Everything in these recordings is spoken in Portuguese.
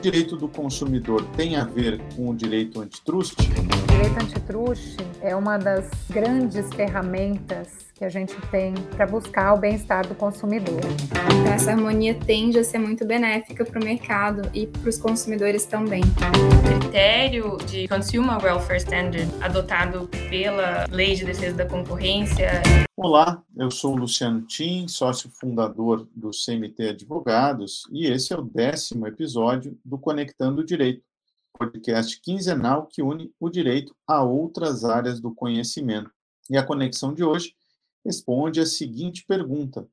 direito do consumidor tem a ver com o direito antitrust? O direito antitrust é uma das grandes ferramentas que a gente tem para buscar o bem-estar do consumidor. Essa harmonia tende a ser muito benéfica para o mercado e para os consumidores também. O critério de Consumer Welfare Standard adotado pela Lei de Defesa da Concorrência. Olá, eu sou Luciano Tim, sócio fundador do CMT Advogados, e esse é o décimo episódio do Conectando o Direito, podcast quinzenal que une o direito a outras áreas do conhecimento. E a conexão de hoje responde a seguinte pergunta: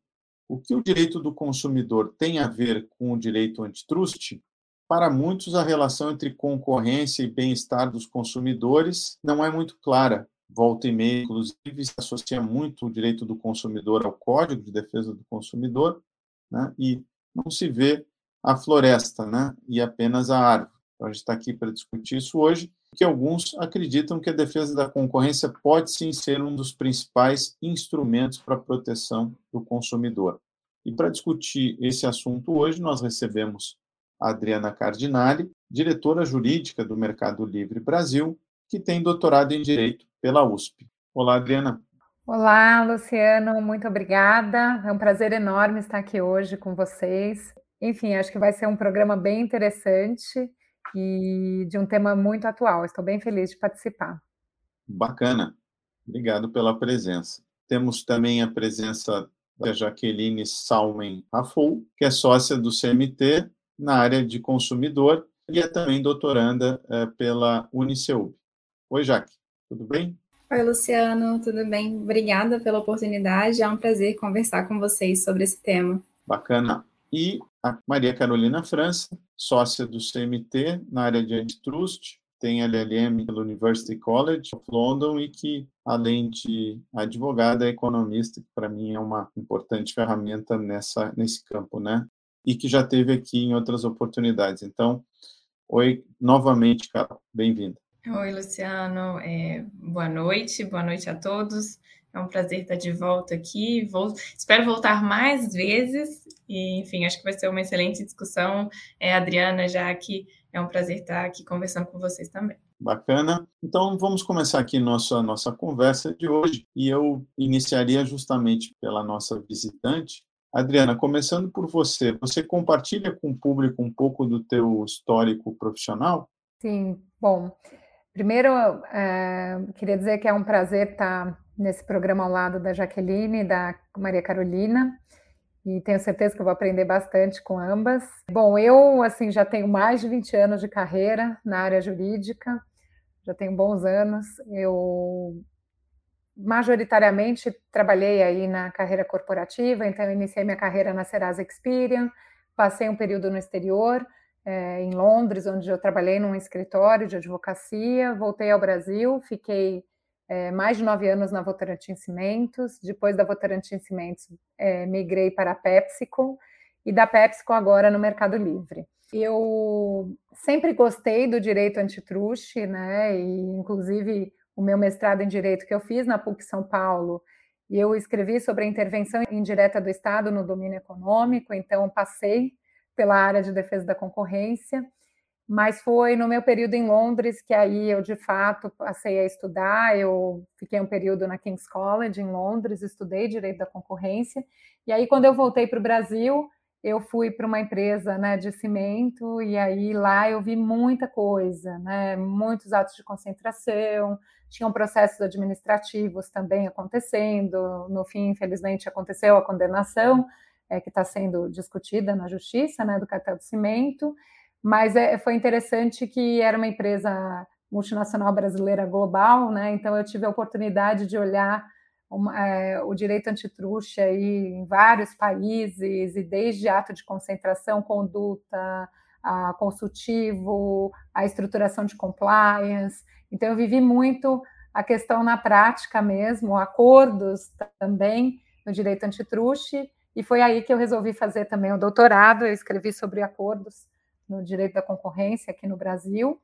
O que o direito do consumidor tem a ver com o direito antitrust? Para muitos, a relação entre concorrência e bem-estar dos consumidores não é muito clara. Volta e meia, inclusive, se associa muito o direito do consumidor ao Código de Defesa do Consumidor, né? e não se vê a floresta né? e apenas a árvore. Então, a gente está aqui para discutir isso hoje que alguns acreditam que a defesa da concorrência pode sim ser um dos principais instrumentos para a proteção do consumidor. E para discutir esse assunto hoje, nós recebemos a Adriana Cardinali, diretora jurídica do Mercado Livre Brasil, que tem doutorado em Direito pela USP. Olá, Adriana. Olá, Luciano, muito obrigada. É um prazer enorme estar aqui hoje com vocês. Enfim, acho que vai ser um programa bem interessante e de um tema muito atual. Estou bem feliz de participar. Bacana. Obrigado pela presença. Temos também a presença da Jaqueline Salmen Rafou, que é sócia do CMT na área de consumidor e é também doutoranda é, pela Uniceub. Oi, Jaque, tudo bem? Oi, Luciano, tudo bem? Obrigada pela oportunidade. É um prazer conversar com vocês sobre esse tema. Bacana. E a Maria Carolina França, sócia do CMT na área de antitrust, tem LLM pelo University College of London e que, além de advogada, é economista, que para mim é uma importante ferramenta nessa, nesse campo, né? E que já teve aqui em outras oportunidades. Então, oi novamente, Carol, bem-vinda. Oi, Luciano, é, boa noite, boa noite a todos. É um prazer estar de volta aqui. Vou, espero voltar mais vezes. E, enfim, acho que vai ser uma excelente discussão. É, Adriana, já que é um prazer estar aqui conversando com vocês também. Bacana. Então, vamos começar aqui nossa, nossa conversa de hoje. E eu iniciaria justamente pela nossa visitante. Adriana, começando por você, você compartilha com o público um pouco do teu histórico profissional? Sim, bom, primeiro é, queria dizer que é um prazer estar nesse programa ao lado da Jaqueline e da Maria Carolina. E tenho certeza que vou aprender bastante com ambas. Bom, eu assim já tenho mais de 20 anos de carreira na área jurídica, já tenho bons anos. Eu majoritariamente trabalhei aí na carreira corporativa, então iniciei minha carreira na Serasa Experian, passei um período no exterior, é, em Londres, onde eu trabalhei num escritório de advocacia, voltei ao Brasil, fiquei é, mais de nove anos na Votorantim Cimentos. Depois da Votorantim Cimentos, é, migrei para a PepsiCo e da PepsiCo agora no Mercado Livre. Eu sempre gostei do direito antitruste, né? E inclusive o meu mestrado em direito que eu fiz na PUC São Paulo, e eu escrevi sobre a intervenção indireta do Estado no domínio econômico, então passei pela área de defesa da concorrência mas foi no meu período em Londres que aí eu de fato passei a estudar. Eu fiquei um período na King's College em Londres, estudei direito da concorrência. E aí quando eu voltei para o Brasil, eu fui para uma empresa né, de cimento e aí lá eu vi muita coisa, né, muitos atos de concentração, tinham processos administrativos também acontecendo. No fim, infelizmente, aconteceu a condenação é, que está sendo discutida na justiça né, do cartel do cimento. Mas é, foi interessante que era uma empresa multinacional brasileira global, né? Então eu tive a oportunidade de olhar uma, é, o direito antitruste aí em vários países, e desde ato de concentração, conduta, a consultivo, a estruturação de compliance. Então eu vivi muito a questão na prática mesmo, acordos também no direito antitruste, e foi aí que eu resolvi fazer também o doutorado, eu escrevi sobre acordos no direito da concorrência aqui no Brasil.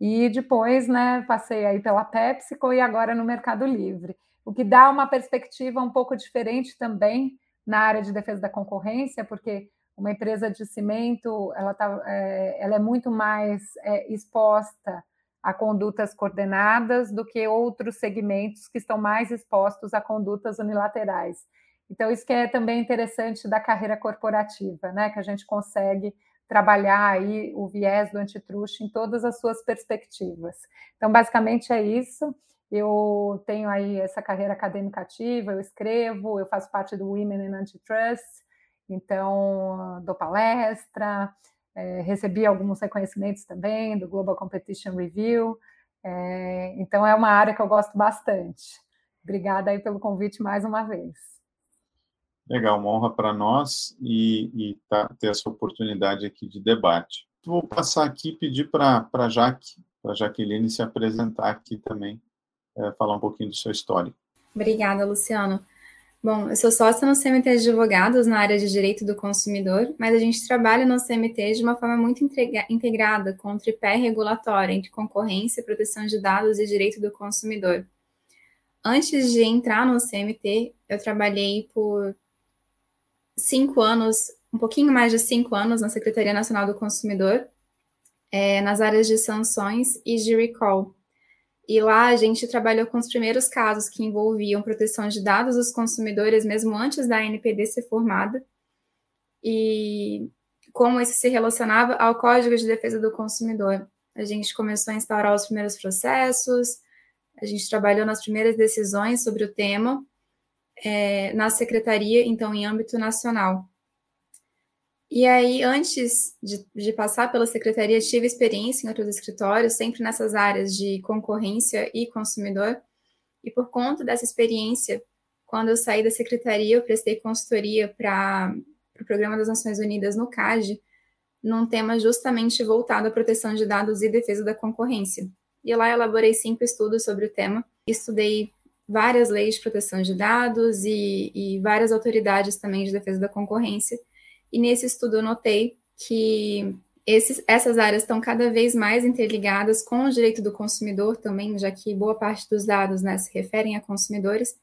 E depois, né, passei aí pela PepsiCo e agora no Mercado Livre, o que dá uma perspectiva um pouco diferente também na área de defesa da concorrência, porque uma empresa de cimento, ela, tá, é, ela é muito mais é, exposta a condutas coordenadas do que outros segmentos que estão mais expostos a condutas unilaterais. Então, isso que é também interessante da carreira corporativa, né? Que a gente consegue trabalhar aí o viés do antitruste em todas as suas perspectivas. Então, basicamente é isso. Eu tenho aí essa carreira acadêmica ativa, eu escrevo, eu faço parte do Women in Antitrust, então dou palestra, é, recebi alguns reconhecimentos também do Global Competition Review. É, então, é uma área que eu gosto bastante. Obrigada aí pelo convite mais uma vez. Legal, uma honra para nós e, e tá, ter essa oportunidade aqui de debate. Vou passar aqui e pedir para a Jaque, para Jaqueline se apresentar aqui também, é, falar um pouquinho do seu histórico. Obrigada, Luciano. Bom, eu sou sócia no CMT de Advogados na área de Direito do Consumidor, mas a gente trabalha no CMT de uma forma muito integrada com o tripé regulatório entre concorrência, proteção de dados e direito do consumidor. Antes de entrar no CMT, eu trabalhei por cinco anos, um pouquinho mais de cinco anos, na Secretaria Nacional do Consumidor, é, nas áreas de sanções e de recall. E lá a gente trabalhou com os primeiros casos que envolviam proteção de dados dos consumidores, mesmo antes da NPD ser formada, e como isso se relacionava ao Código de Defesa do Consumidor. A gente começou a instaurar os primeiros processos, a gente trabalhou nas primeiras decisões sobre o tema é, na secretaria, então, em âmbito nacional. E aí, antes de, de, passar pela secretaria, tive experiência em outros escritórios, sempre nessas áreas de concorrência e consumidor. E por conta dessa experiência, quando eu saí da secretaria, eu prestei consultoria para o pro Programa das Nações Unidas no CAD, num tema justamente voltado à proteção de dados e defesa da concorrência. E lá elaborei cinco estudos sobre o tema. Estudei várias leis de proteção de dados e, e várias autoridades também de defesa da concorrência e nesse estudo eu notei que esses, essas áreas estão cada vez mais interligadas com o direito do consumidor também, já que boa parte dos dados né, se referem a consumidores.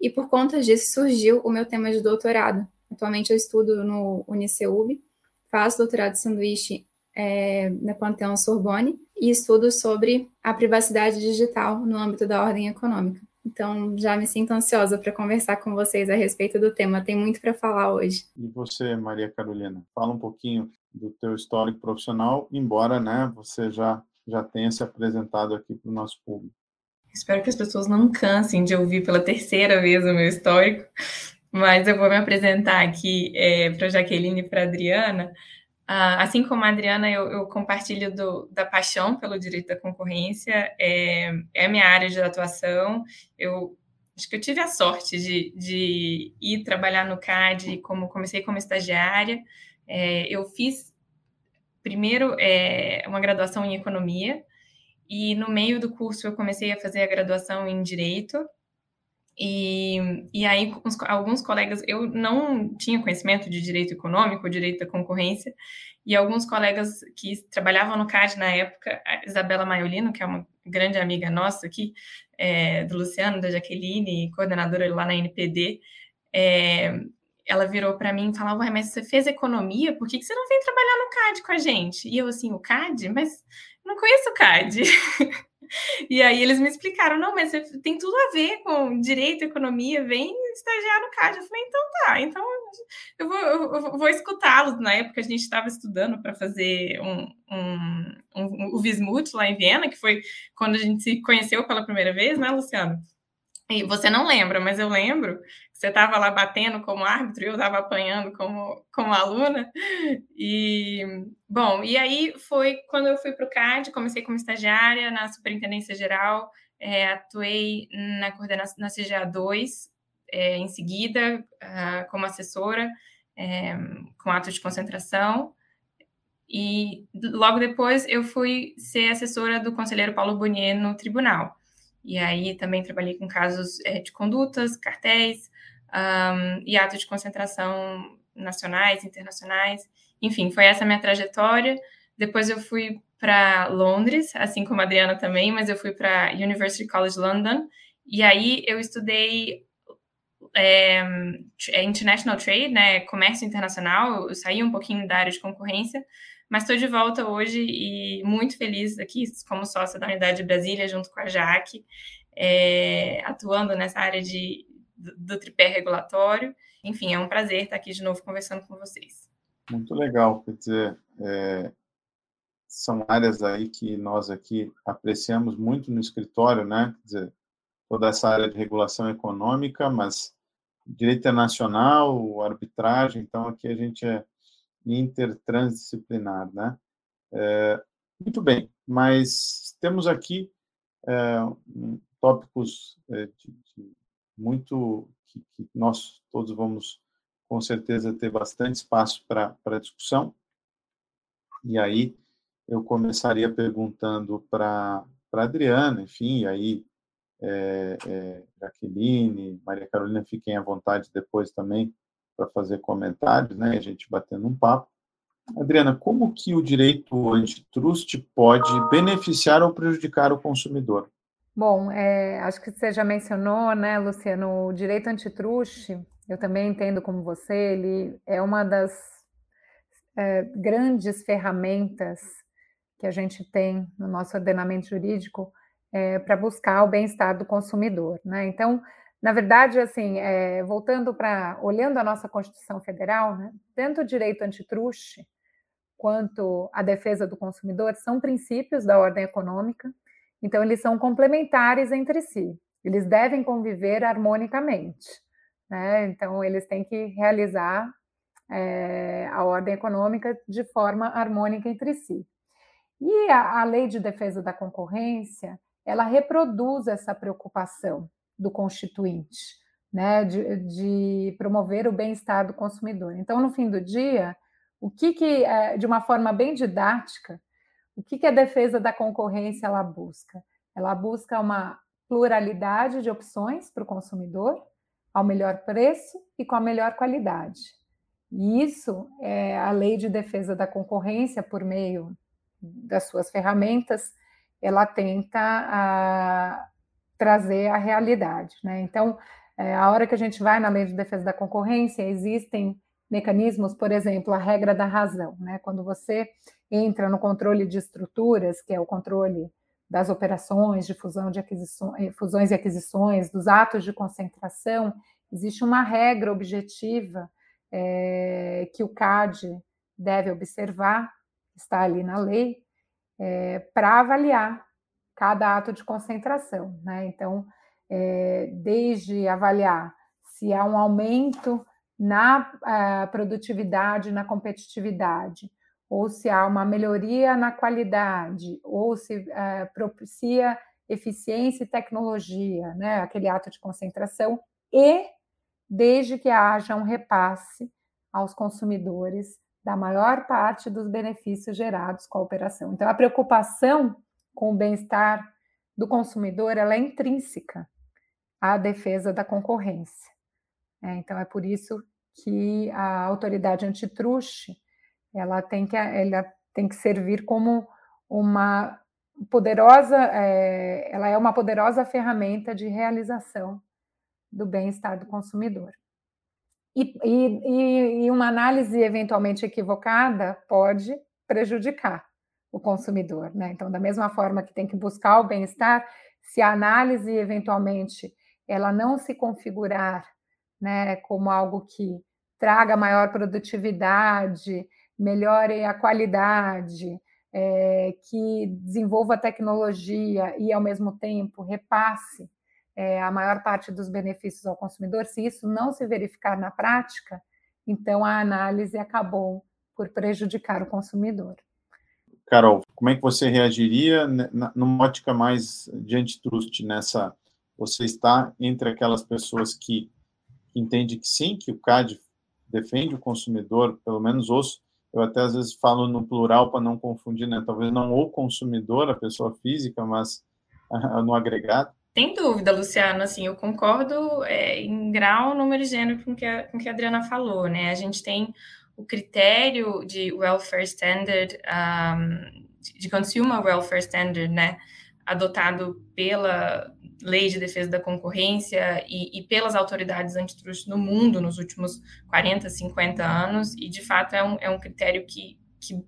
E por conta disso surgiu o meu tema de doutorado. Atualmente eu estudo no Uniceub, faço doutorado de sanduíche é, na Panteão Sorbonne e estudo sobre a privacidade digital no âmbito da ordem econômica. Então, já me sinto ansiosa para conversar com vocês a respeito do tema. Tem muito para falar hoje. E você, Maria Carolina, fala um pouquinho do teu histórico profissional, embora, né, você já já tenha se apresentado aqui para o nosso público. Espero que as pessoas não cansem de ouvir pela terceira vez o meu histórico, mas eu vou me apresentar aqui é, para a Jaqueline e para a Adriana. Ah, assim como a Adriana, eu, eu compartilho do, da paixão pelo direito da concorrência, é, é a minha área de atuação. Eu acho que eu tive a sorte de, de ir trabalhar no CAD, como comecei como estagiária. É, eu fiz primeiro é, uma graduação em economia, e no meio do curso eu comecei a fazer a graduação em direito. E, e aí, uns, alguns colegas, eu não tinha conhecimento de direito econômico, direito da concorrência, e alguns colegas que trabalhavam no CAD na época, a Isabela Maiolino, que é uma grande amiga nossa aqui, é, do Luciano, da Jaqueline, coordenadora lá na NPD, é, ela virou para mim e falou: Ué, mas você fez economia, por que, que você não vem trabalhar no CAD com a gente? E eu assim, o CAD? Mas não conheço o CAD. E aí eles me explicaram, não, mas tem tudo a ver com direito, economia, vem estagiar no CAD. Eu falei, então tá, então eu vou, eu vou escutá-los. Na época a gente estava estudando para fazer um, um, um, o Vismut lá em Viena, que foi quando a gente se conheceu pela primeira vez, né, Luciano? E você não lembra, mas eu lembro você estava lá batendo como árbitro e eu estava apanhando como, como aluna. E, bom, e aí foi quando eu fui para o CAD, comecei como estagiária na Superintendência Geral, é, atuei na coordenação na CGA 2, é, em seguida, uh, como assessora, é, com ato de concentração. E logo depois eu fui ser assessora do conselheiro Paulo Bonier no tribunal. E aí também trabalhei com casos é, de condutas, cartéis, um, e atos de concentração nacionais, internacionais. Enfim, foi essa minha trajetória. Depois eu fui para Londres, assim como a Adriana também, mas eu fui para University College London. E aí eu estudei é, é, international trade, né, comércio internacional, eu saí um pouquinho da área de concorrência, mas estou de volta hoje e muito feliz aqui como sócia da Unidade de Brasília, junto com a Jaque, é, atuando nessa área de, do, do tripé regulatório. Enfim, é um prazer estar aqui de novo conversando com vocês. Muito legal, quer dizer, é, são áreas aí que nós aqui apreciamos muito no escritório, né? Quer dizer, toda essa área de regulação econômica, mas direito internacional, arbitragem, então aqui a gente é intertransdisciplinar, né? É, muito bem, mas temos aqui é, tópicos é, de, de muito que, que, nós todos vamos com certeza ter bastante espaço para discussão. E aí eu começaria perguntando para Adriana, enfim, e aí é, é, Jaqueline, Maria Carolina, fiquem à vontade depois também para fazer comentários, né, a gente batendo um papo. Adriana, como que o direito antitrust pode beneficiar ou prejudicar o consumidor? Bom, é, acho que você já mencionou, né, Luciano, o direito antitrust, eu também entendo como você, ele é uma das é, grandes ferramentas que a gente tem no nosso ordenamento jurídico é, para buscar o bem-estar do consumidor. Né? Então, na verdade, assim, é, voltando para, olhando a nossa Constituição Federal, né, tanto o direito antitruste quanto a defesa do consumidor são princípios da ordem econômica, então eles são complementares entre si, eles devem conviver harmonicamente, né? então eles têm que realizar é, a ordem econômica de forma harmônica entre si. E a, a lei de defesa da concorrência, ela reproduz essa preocupação do constituinte, né, de, de promover o bem-estar do consumidor. Então, no fim do dia, o que, que é, de uma forma bem didática, o que, que a defesa da concorrência ela busca? Ela busca uma pluralidade de opções para o consumidor, ao melhor preço e com a melhor qualidade. E isso é a lei de defesa da concorrência, por meio das suas ferramentas, ela tenta a, ah, trazer a realidade. Né? Então, é, a hora que a gente vai na lei de defesa da concorrência, existem mecanismos, por exemplo, a regra da razão. Né? Quando você entra no controle de estruturas, que é o controle das operações de fusão de aquisições, eh, fusões e aquisições, dos atos de concentração, existe uma regra objetiva é, que o CAD deve observar, está ali na lei, é, para avaliar cada ato de concentração. Né? Então, é, desde avaliar se há um aumento na uh, produtividade, na competitividade, ou se há uma melhoria na qualidade, ou se uh, propicia eficiência e tecnologia, né? aquele ato de concentração, e desde que haja um repasse aos consumidores da maior parte dos benefícios gerados com a operação. Então, a preocupação com o bem-estar do consumidor ela é intrínseca à defesa da concorrência. É, então, é por isso que a autoridade antitruste ela tem que, ela tem que servir como uma poderosa, é, ela é uma poderosa ferramenta de realização do bem-estar do consumidor. E, e, e uma análise eventualmente equivocada pode prejudicar o consumidor, né? Então, da mesma forma que tem que buscar o bem-estar, se a análise eventualmente ela não se configurar, né, como algo que traga maior produtividade, melhore a qualidade, é, que desenvolva tecnologia e ao mesmo tempo repasse é, a maior parte dos benefícios ao consumidor, se isso não se verificar na prática, então a análise acabou por prejudicar o consumidor. Carol, como é que você reagiria numa ótica mais de antitrust nessa? Você está entre aquelas pessoas que entende que sim, que o CAD defende o consumidor, pelo menos os, eu até às vezes falo no plural para não confundir, né? Talvez não o consumidor, a pessoa física, mas no agregado. Sem dúvida, Luciano, assim, eu concordo é, em grau, número e gênero com que a, com que a Adriana falou, né? A gente tem o critério de welfare standard, um, de consumer welfare standard, né? adotado pela Lei de Defesa da Concorrência e, e pelas autoridades antitruste no mundo nos últimos 40, 50 anos, e de fato é um, é um critério que, que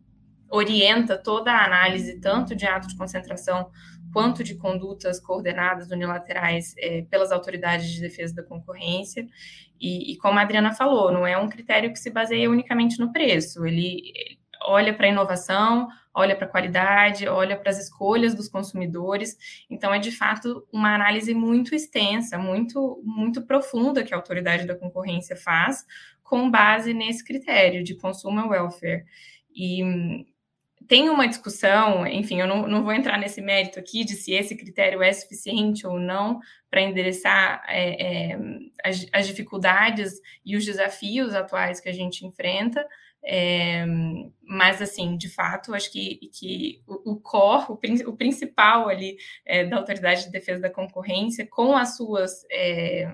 orienta toda a análise, tanto de ato de concentração quanto de condutas coordenadas unilaterais é, pelas autoridades de defesa da concorrência. E, e, como a Adriana falou, não é um critério que se baseia unicamente no preço, ele olha para a inovação, olha para a qualidade, olha para as escolhas dos consumidores. Então, é de fato uma análise muito extensa, muito, muito profunda que a autoridade da concorrência faz, com base nesse critério de consumer welfare. E tem uma discussão, enfim, eu não, não, vou entrar nesse mérito aqui de se esse critério é suficiente ou não para endereçar é, é, as, as, dificuldades e os desafios atuais que a gente enfrenta, é, mas, assim, de fato, acho que, que o, o core, o, o principal ali é, da Autoridade de Defesa da Concorrência, com as suas é,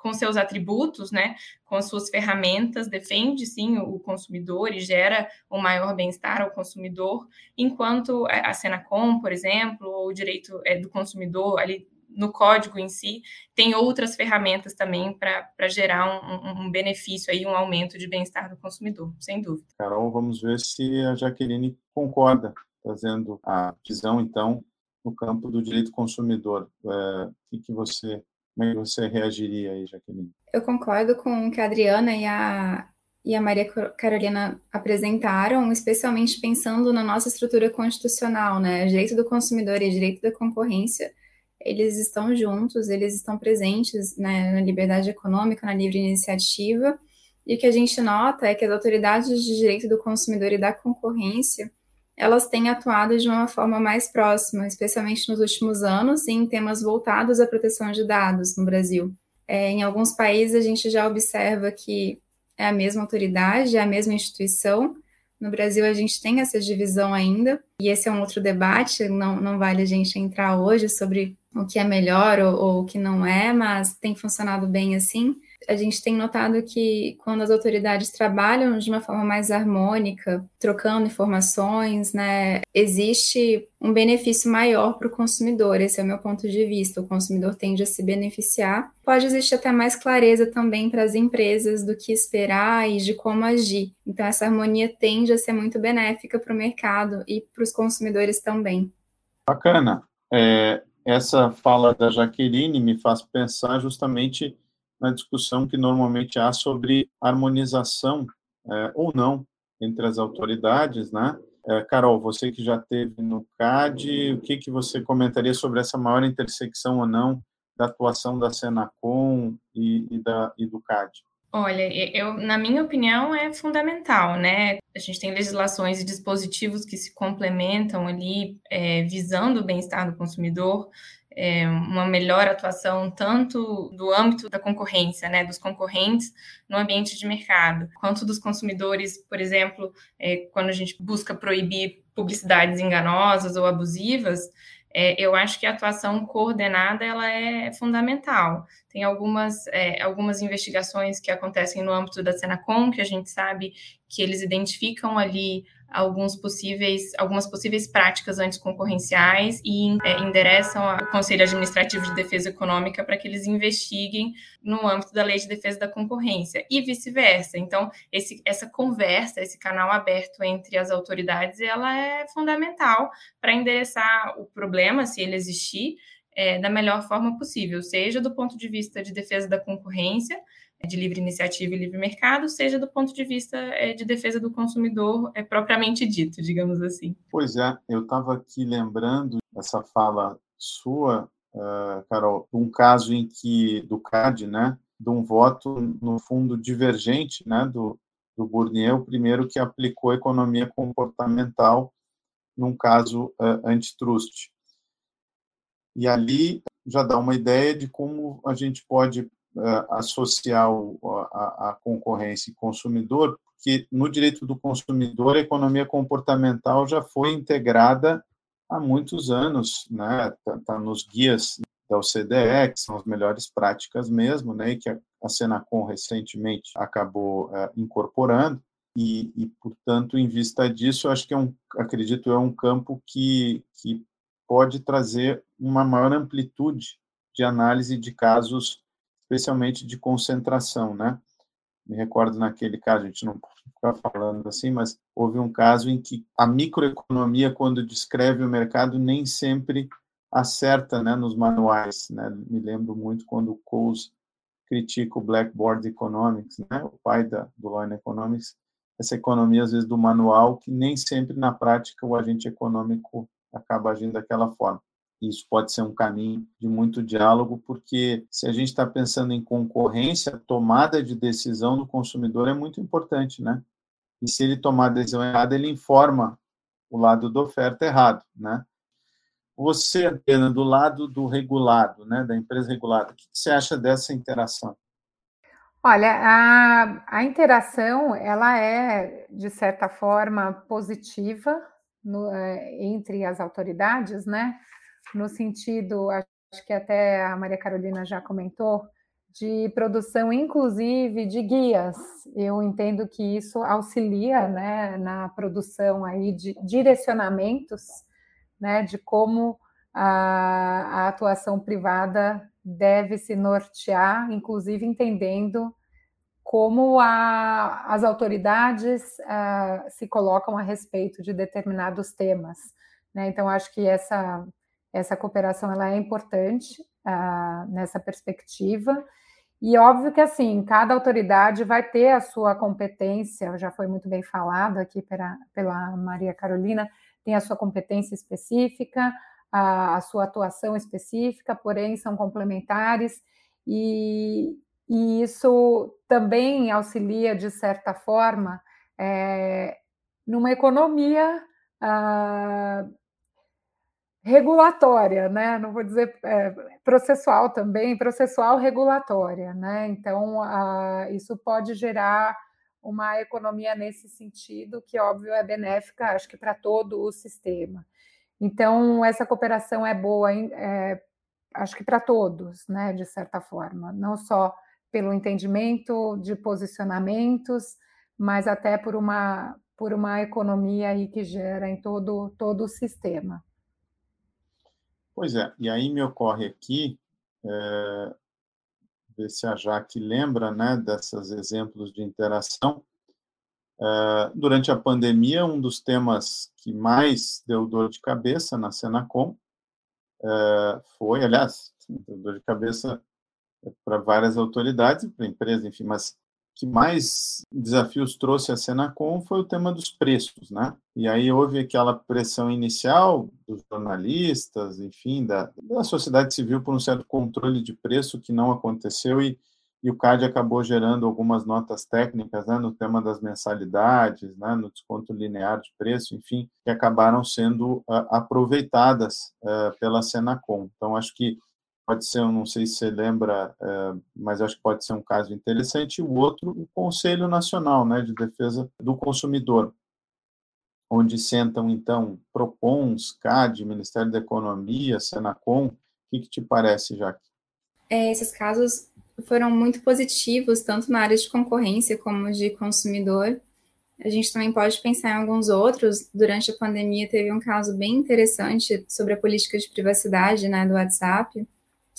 com seus atributos, né, com as suas ferramentas, defende sim o consumidor e gera um maior bem-estar ao consumidor, enquanto a Senacom, por exemplo, ou o direito é, do consumidor ali no código em si, tem outras ferramentas também para gerar um, um, benefício aí, um aumento de bem-estar do consumidor, sem dúvida. Carol, vamos ver se a Jaqueline concorda, trazendo a visão, então, no campo do direito consumidor. É, o que você como é que você reagiria aí, Jaqueline? Eu concordo com o que a Adriana e a, e a Maria Carolina apresentaram, especialmente pensando na nossa estrutura constitucional, né? Direito do consumidor e direito da concorrência, eles estão juntos, eles estão presentes né, na liberdade econômica, na livre iniciativa, e o que a gente nota é que as autoridades de direito do consumidor e da concorrência, elas têm atuado de uma forma mais próxima, especialmente nos últimos anos, em temas voltados à proteção de dados no Brasil. É, em alguns países, a gente já observa que é a mesma autoridade, é a mesma instituição. No Brasil, a gente tem essa divisão ainda, e esse é um outro debate, não, não vale a gente entrar hoje sobre o que é melhor ou, ou o que não é, mas tem funcionado bem assim a gente tem notado que quando as autoridades trabalham de uma forma mais harmônica, trocando informações, né, existe um benefício maior para o consumidor. Esse é o meu ponto de vista. O consumidor tende a se beneficiar. Pode existir até mais clareza também para as empresas do que esperar e de como agir. Então, essa harmonia tende a ser muito benéfica para o mercado e para os consumidores também. Bacana. É, essa fala da Jaqueline me faz pensar justamente na discussão que normalmente há sobre harmonização é, ou não entre as autoridades, né? É, Carol, você que já teve no CAD, o que, que você comentaria sobre essa maior intersecção ou não da atuação da Senacom e, e, da, e do CAD? Olha, eu, na minha opinião, é fundamental, né? A gente tem legislações e dispositivos que se complementam ali, é, visando o bem-estar do consumidor, é, uma melhor atuação tanto do âmbito da concorrência, né, dos concorrentes no ambiente de mercado, quanto dos consumidores, por exemplo, é, quando a gente busca proibir publicidades enganosas ou abusivas, é, eu acho que a atuação coordenada ela é fundamental. Tem algumas, é, algumas investigações que acontecem no âmbito da Senacom, que a gente sabe que eles identificam ali alguns possíveis, algumas possíveis práticas anticoncorrenciais e é, endereçam ao Conselho Administrativo de Defesa Econômica para que eles investiguem no âmbito da Lei de Defesa da Concorrência e vice-versa. Então, esse, essa conversa, esse canal aberto entre as autoridades, ela é fundamental para endereçar o problema, se ele existir, é, da melhor forma possível, seja do ponto de vista de defesa da concorrência, de livre iniciativa e livre mercado, seja do ponto de vista é, de defesa do consumidor é propriamente dito, digamos assim. Pois é, eu estava aqui lembrando essa fala sua, uh, Carol, um caso em que do CAD, né, de um voto no fundo divergente, né, do do Bourdieu, o primeiro que aplicou economia comportamental num caso uh, antitrust. E ali já dá uma ideia de como a gente pode associar o, a, a, concorrência e consumidor, porque no direito do consumidor a economia comportamental já foi integrada há muitos anos, né? Está tá nos guias da OCDE, que são as melhores práticas mesmo, né? E que a, a Senacom recentemente acabou uh, incorporando. E, e, portanto, em vista disso, acho que é um, acredito, é um campo que, que pode trazer uma maior amplitude de análise de casos, especialmente de concentração, né? Me recordo naquele caso, a gente não ficar falando assim, mas houve um caso em que a microeconomia, quando descreve o mercado, nem sempre acerta né, nos manuais. Né? Me lembro muito quando o Coase critica o Blackboard Economics, né, o pai da, do Law Economics, essa economia, às vezes, do manual, que nem sempre, na prática, o agente econômico acaba agindo daquela forma. Isso pode ser um caminho de muito diálogo, porque se a gente está pensando em concorrência, tomada de decisão do consumidor é muito importante, né? E se ele tomar a decisão errada, ele informa o lado da oferta errado, né? Você, Adriana, do lado do regulado, né, da empresa regulada, o que você acha dessa interação? Olha, a, a interação, ela é, de certa forma, positiva no, é, entre as autoridades, né? No sentido, acho que até a Maria Carolina já comentou, de produção, inclusive, de guias. Eu entendo que isso auxilia né, na produção aí de direcionamentos né, de como a, a atuação privada deve se nortear, inclusive entendendo como a, as autoridades uh, se colocam a respeito de determinados temas. Né? Então, acho que essa, essa cooperação ela é importante uh, nessa perspectiva. E óbvio que assim, cada autoridade vai ter a sua competência, já foi muito bem falado aqui pela, pela Maria Carolina, tem a sua competência específica, a, a sua atuação específica, porém são complementares, e, e isso também auxilia, de certa forma, é, numa economia ah, regulatória, né? Não vou dizer é, processual também, processual regulatória, né? Então, ah, isso pode gerar uma economia nesse sentido, que óbvio é benéfica, acho que para todo o sistema. Então, essa cooperação é boa, é, acho que para todos, né, de certa forma, não só pelo entendimento de posicionamentos, mas até por uma, por uma economia aí que gera em todo, todo o sistema. Pois é, e aí me ocorre aqui, é, ver se a Jaque lembra né, desses exemplos de interação. Uh, durante a pandemia, um dos temas que mais deu dor de cabeça na Senacom uh, foi, aliás, dor de cabeça para várias autoridades, para a empresa, enfim, mas que mais desafios trouxe a Senacom foi o tema dos preços, né? E aí houve aquela pressão inicial dos jornalistas, enfim, da, da sociedade civil por um certo controle de preço que não aconteceu e, e o CAD acabou gerando algumas notas técnicas né, no tema das mensalidades, né, no desconto linear de preço, enfim, que acabaram sendo uh, aproveitadas uh, pela Senacom. Então, acho que pode ser, eu não sei se você lembra, é, mas acho que pode ser um caso interessante. E o outro, o Conselho Nacional né, de Defesa do Consumidor, onde sentam, então, PROCONs, CAD, Ministério da Economia, Senacom. O que, que te parece, Jaque? É, esses casos foram muito positivos, tanto na área de concorrência como de consumidor. A gente também pode pensar em alguns outros. Durante a pandemia, teve um caso bem interessante sobre a política de privacidade né, do WhatsApp,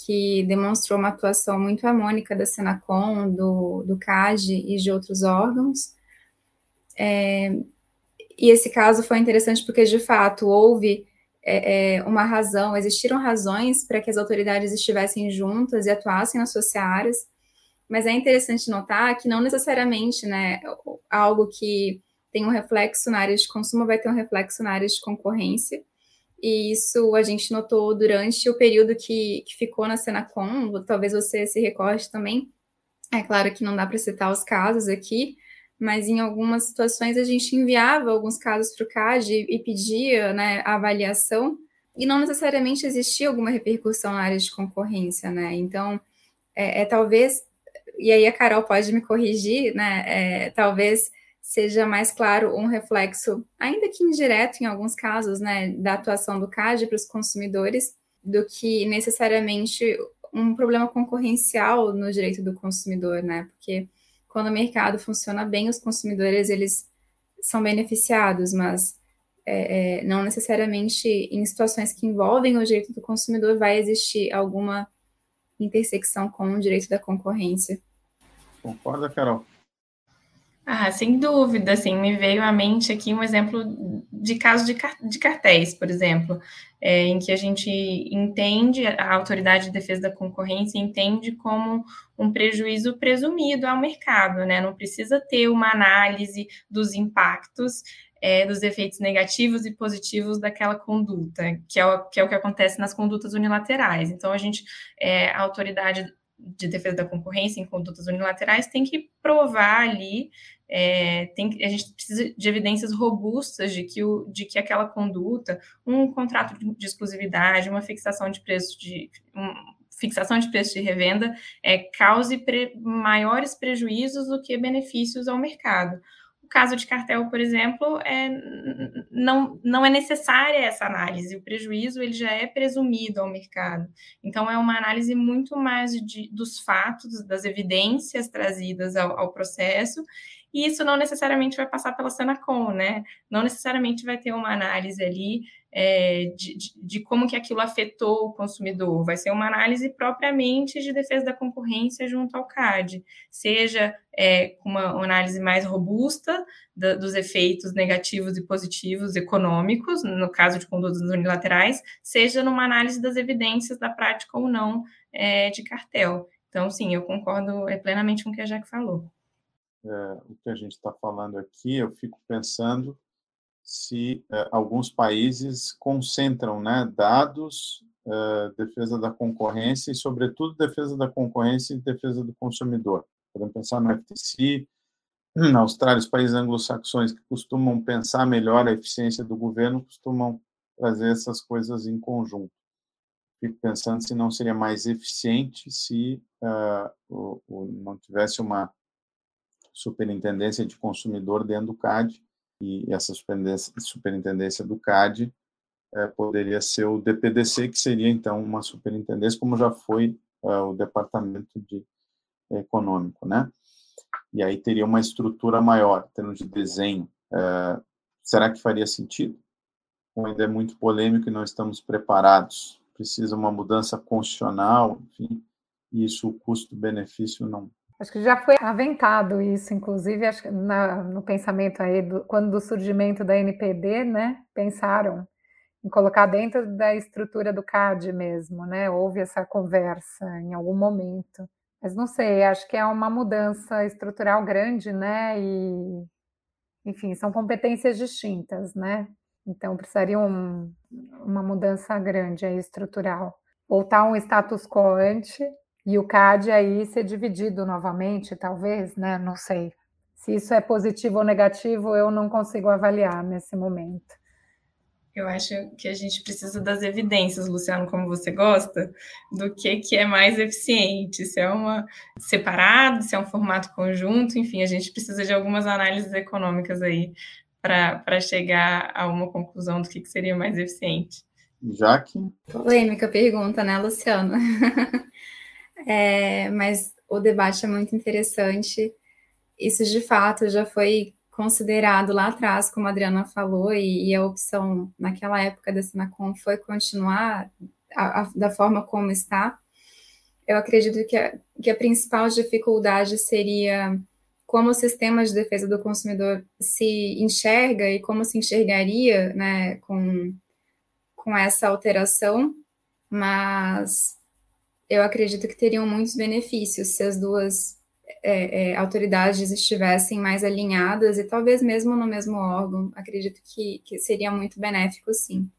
que demonstrou uma atuação muito harmônica da Senacom, do, do e de outros órgãos. É, e esse caso foi interessante porque, de fato, houve é, é uma razão, existiram razões para que as autoridades estivessem juntas e atuassem nas suas áreas, mas é interessante notar que não necessariamente né, algo que tem um reflexo na área de consumo vai ter um reflexo na área de concorrência, e isso a gente notou durante o período que, que ficou na Senacom, talvez você se recorde também. É claro que não dá para citar os casos aqui, mas em algumas situações a gente enviava alguns casos para o CAD e, e pedia né, a avaliação, e não necessariamente existia alguma repercussão na área de concorrência, né? Então, é, é talvez, e aí a Carol pode me corrigir, né? É, talvez seja mais claro um reflexo, ainda que indireto em alguns casos, né, da atuação do CAD para os consumidores, do que necessariamente um problema concorrencial no direito do consumidor, né? Porque quando o mercado funciona bem, os consumidores eles são beneficiados, mas é, é, não necessariamente em situações que envolvem o direito do consumidor vai existir alguma intersecção com o direito da concorrência. Concorda, Carol? Ah, sem dúvida, assim, me veio à mente aqui um exemplo de caso de, de cartéis, por exemplo, é, em que a gente entende, a autoridade de defesa da concorrência entende como um prejuízo presumido ao mercado, né? Não precisa ter uma análise dos impactos, é, dos efeitos negativos e positivos daquela conduta, que é, o, que é o que acontece nas condutas unilaterais. Então, a gente, é, a autoridade de defesa da concorrência em condutas unilaterais tem que provar ali é, tem, a gente precisa de evidências robustas de que, o, de que aquela conduta, um contrato de exclusividade, uma fixação de preço de um, fixação de preço de revenda, é, cause pre, maiores prejuízos do que benefícios ao mercado caso de cartel, por exemplo, é, não, não é necessária essa análise. O prejuízo ele já é presumido ao mercado. Então, é uma análise muito mais de, dos fatos, das evidências trazidas ao, ao processo e isso não necessariamente vai passar pela Senacom, né? Não necessariamente vai ter uma análise ali é, de, de, de, como que aquilo afetou o consumidor, vai ser uma análise propriamente de defesa da concorrência junto ao CAD, seja é, uma, análise mais robusta da, dos efeitos negativos e positivos econômicos, no caso de condutas unilaterais, seja numa análise das evidências da prática ou não é, de cartel. Então, sim, eu concordo é, plenamente com o que a Jaque falou é, o que a gente está falando aqui, eu fico pensando se é, alguns países concentram né, dados, é, defesa da concorrência e, sobretudo, defesa da concorrência e defesa do consumidor. Podemos pensar no FTC, na Austrália, os países anglo-saxões que costumam pensar melhor a eficiência do governo, costumam trazer essas coisas em conjunto. Fico pensando se não seria mais eficiente se uh, o, o, não tivesse uma superintendência de consumidor dentro do CAD, e essa superintendência, superintendência do CAD é, poderia ser o DPDC, que seria então uma superintendência, como já foi é, o Departamento de Econômico, né? E aí teria uma estrutura maior, em termos de desenho. É, será que faria sentido? Ou ainda é muito polêmico e não estamos preparados? Precisa uma mudança constitucional, enfim, e isso, o custo-benefício não, Acho que já foi aventado isso, inclusive, acho na, no pensamento aí, do, quando do surgimento da NPD, né, pensaram em colocar dentro da estrutura do CAD mesmo, né? Houve essa conversa em algum momento. Mas não sei, acho que é uma mudança estrutural grande, né? E, enfim, são competências distintas, né? Então precisaria um, uma mudança grande aí estrutural. Voltar a um status quo ante e o CAD aí ser dividido novamente, talvez, né? Não sei. Se isso é positivo ou negativo, eu não consigo avaliar nesse momento. Eu acho que a gente precisa das evidências, Luciano, como você gosta, do que, que é mais eficiente, se é uma separado, se é um formato conjunto, enfim, a gente precisa de algumas análises econômicas aí para chegar a uma conclusão do que, que seria mais eficiente. Jaque? Polêmica pergunta, né, Luciano? É, mas o debate é muito interessante. Isso de fato já foi considerado lá atrás, como a Adriana falou, e, e a opção naquela época da Sinacom foi continuar a, a, da forma como está. Eu acredito que a, que a principal dificuldade seria como o sistema de defesa do consumidor se enxerga e como se enxergaria né, com, com essa alteração, mas eu acredito que teriam muitos benefícios se as duas é, é, autoridades estivessem mais alinhadas e talvez mesmo no mesmo órgão. Acredito que, que seria muito benéfico, sim.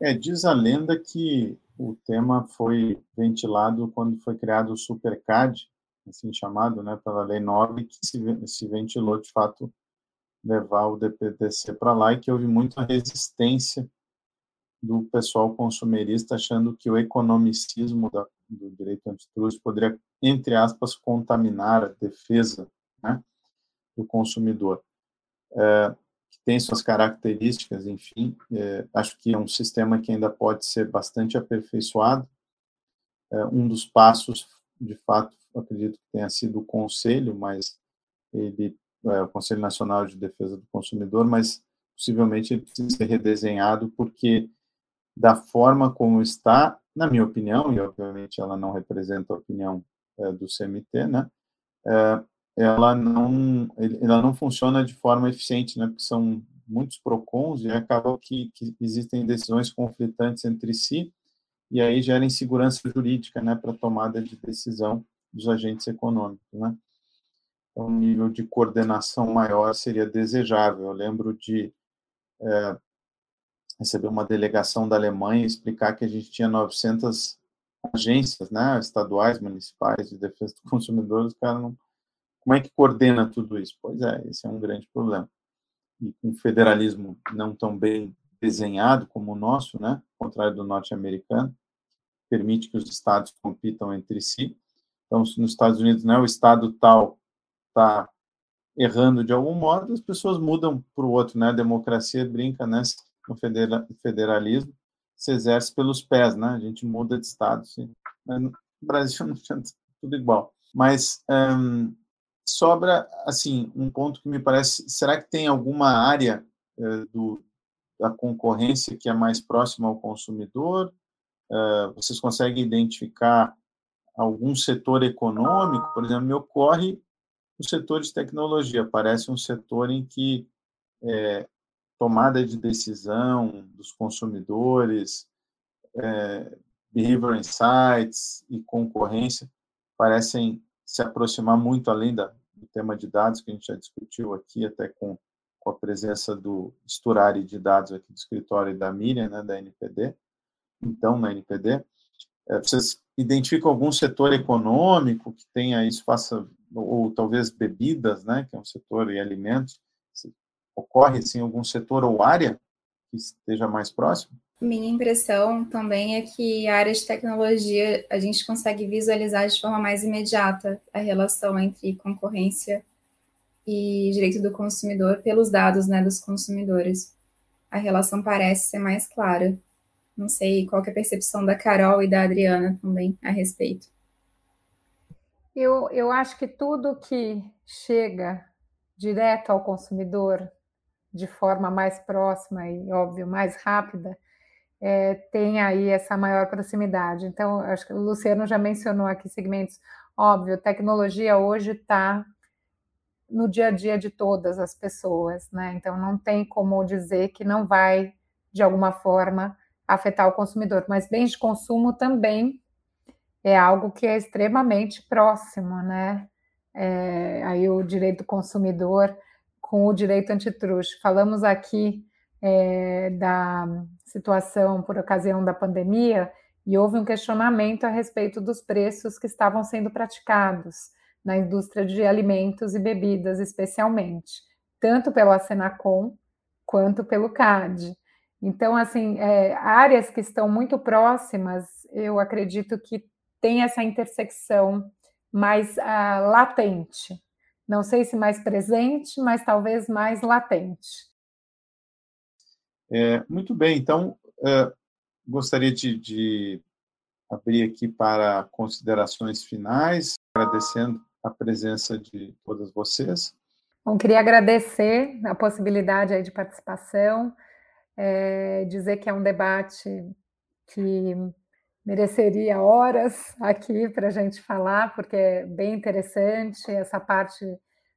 É, diz a lenda que o tema foi ventilado quando foi criado o SuperCAD, assim chamado, né, pela Lei 9, que se, se ventilou, de fato, levar o DPDC para lá e que houve muita resistência do pessoal consumerista achando que o economicismo da do direito antitrust poderia, entre aspas, contaminar a defesa né, do consumidor. É, que tem suas características, enfim, é, acho que é um sistema que ainda pode ser bastante aperfeiçoado. É, um dos passos, de fato, acredito que tenha sido o Conselho, mas ele, é, o Conselho Nacional de Defesa do Consumidor, mas possivelmente ele precisa ser redesenhado, porque da forma como está, na minha opinião, e obviamente ela não representa a opinião é, do CMT, né, é, ela não ela não funciona de forma eficiente, né, porque são muitos procons e acaba que, que existem decisões conflitantes entre si e aí gera insegurança jurídica, né, para tomada de decisão dos agentes econômicos, né. Então, um nível de coordenação maior seria desejável. Eu lembro de é, receber uma delegação da Alemanha e explicar que a gente tinha 900 agências, né, estaduais, municipais de defesa do consumidor, os caras não... Como é que coordena tudo isso? Pois é, esse é um grande problema. E com um federalismo não tão bem desenhado como o nosso, né, ao contrário do norte-americano, permite que os estados compitam entre si. Então, nos Estados Unidos, né, o estado tal está errando de algum modo, as pessoas mudam para o outro, né? A democracia brinca, né? No federalismo se exerce pelos pés, né? A gente muda de estado, sim. Mas no Brasil não tinha tudo igual. Mas um, sobra, assim, um ponto que me parece, será que tem alguma área uh, do, da concorrência que é mais próxima ao consumidor? Uh, vocês conseguem identificar algum setor econômico? Por exemplo, me ocorre o setor de tecnologia parece um setor em que é, tomada de decisão dos consumidores, é, behavior insights e concorrência parecem se aproximar muito além da, do tema de dados que a gente já discutiu aqui, até com, com a presença do Sturari de dados aqui do escritório da Miriam, né, da NPD, então na NPD. É, vocês identificam algum setor econômico que tenha isso, faça ou talvez bebidas, né, que é um setor, e alimentos, ocorre sim algum setor ou área que esteja mais próximo? Minha impressão também é que a área de tecnologia a gente consegue visualizar de forma mais imediata a relação entre concorrência e direito do consumidor pelos dados né, dos consumidores. A relação parece ser mais clara. Não sei qual é a percepção da Carol e da Adriana também a respeito. Eu, eu acho que tudo que chega direto ao consumidor de forma mais próxima e, óbvio, mais rápida, é, tem aí essa maior proximidade. Então, acho que o Luciano já mencionou aqui segmentos. Óbvio, tecnologia hoje está no dia a dia de todas as pessoas, né? Então, não tem como dizer que não vai, de alguma forma, afetar o consumidor. Mas bens de consumo também é algo que é extremamente próximo, né? É, aí o direito do consumidor com o direito antitruste. Falamos aqui é, da situação por ocasião da pandemia e houve um questionamento a respeito dos preços que estavam sendo praticados na indústria de alimentos e bebidas, especialmente, tanto pelo Senacom quanto pelo CAD. Então, assim, é, áreas que estão muito próximas, eu acredito que tem essa intersecção mais uh, latente. Não sei se mais presente, mas talvez mais latente. É, muito bem, então uh, gostaria de, de abrir aqui para considerações finais, agradecendo a presença de todas vocês. Bom, queria agradecer a possibilidade aí de participação, é, dizer que é um debate que mereceria horas aqui para a gente falar, porque é bem interessante essa parte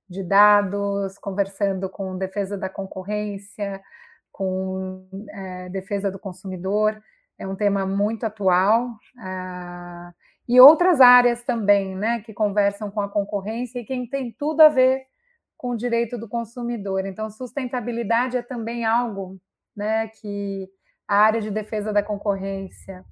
de dados, conversando com defesa da concorrência, com é, defesa do consumidor, é um tema muito atual. Ah, e outras áreas também, né, que conversam com a concorrência e que tem tudo a ver com o direito do consumidor. Então, sustentabilidade é também algo, né, que a área de defesa da concorrência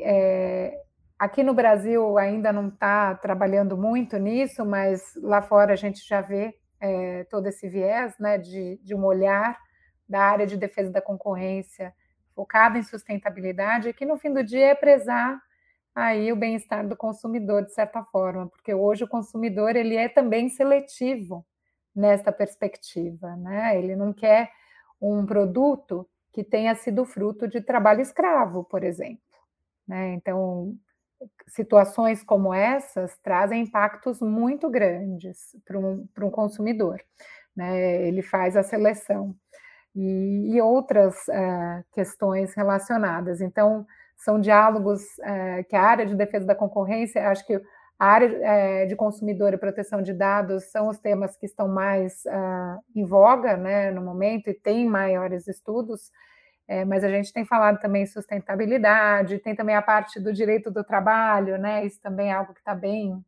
é, aqui no Brasil ainda não está trabalhando muito nisso, mas lá fora a gente já vê é, todo esse viés né, de, de um olhar da área de defesa da concorrência focada em sustentabilidade, que no fim do dia é prezar aí o bem-estar do consumidor de certa forma, porque hoje o consumidor ele é também seletivo nesta perspectiva, né? Ele não quer um produto que tenha sido fruto de trabalho escravo, por exemplo. Né? Então, situações como essas trazem impactos muito grandes para um, um consumidor. Né? Ele faz a seleção. e, e outras é, questões relacionadas. Então, são diálogos é, que a área de defesa da concorrência, acho que a área é, de consumidor e proteção de dados são os temas que estão mais uh, em voga né, no momento e tem maiores estudos, é, mas a gente tem falado também sustentabilidade, tem também a parte do direito do trabalho, né? Isso também é algo que está bem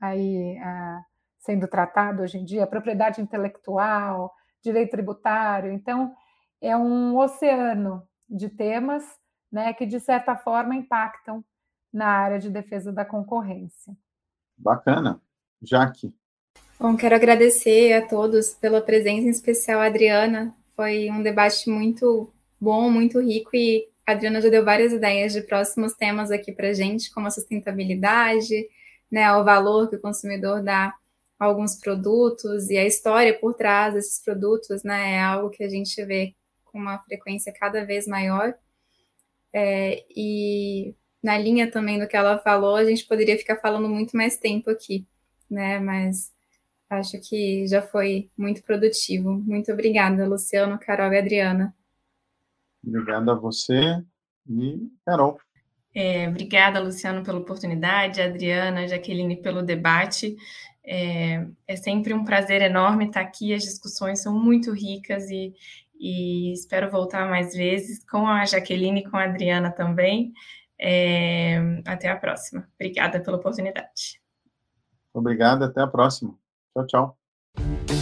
aí uh, sendo tratado hoje em dia, propriedade intelectual, direito tributário. Então, é um oceano de temas né, que, de certa forma, impactam na área de defesa da concorrência. Bacana. Jaque. Bom, quero agradecer a todos pela presença, em especial a Adriana. Foi um debate muito bom, muito rico e a Adriana já deu várias ideias de próximos temas aqui para gente, como a sustentabilidade, né, o valor que o consumidor dá a alguns produtos e a história por trás desses produtos, né, é algo que a gente vê com uma frequência cada vez maior. É, e na linha também do que ela falou, a gente poderia ficar falando muito mais tempo aqui, né? Mas acho que já foi muito produtivo. Muito obrigada, Luciano, Carol e Adriana. Obrigada a você e Carol. É, obrigada, Luciano, pela oportunidade, Adriana, Jaqueline, pelo debate. É, é, sempre um prazer enorme estar aqui, as discussões são muito ricas e, e espero voltar mais vezes com a Jaqueline e com a Adriana também. É, até a próxima. Obrigada pela oportunidade. Obrigado, até a próxima. Tchau, tchau.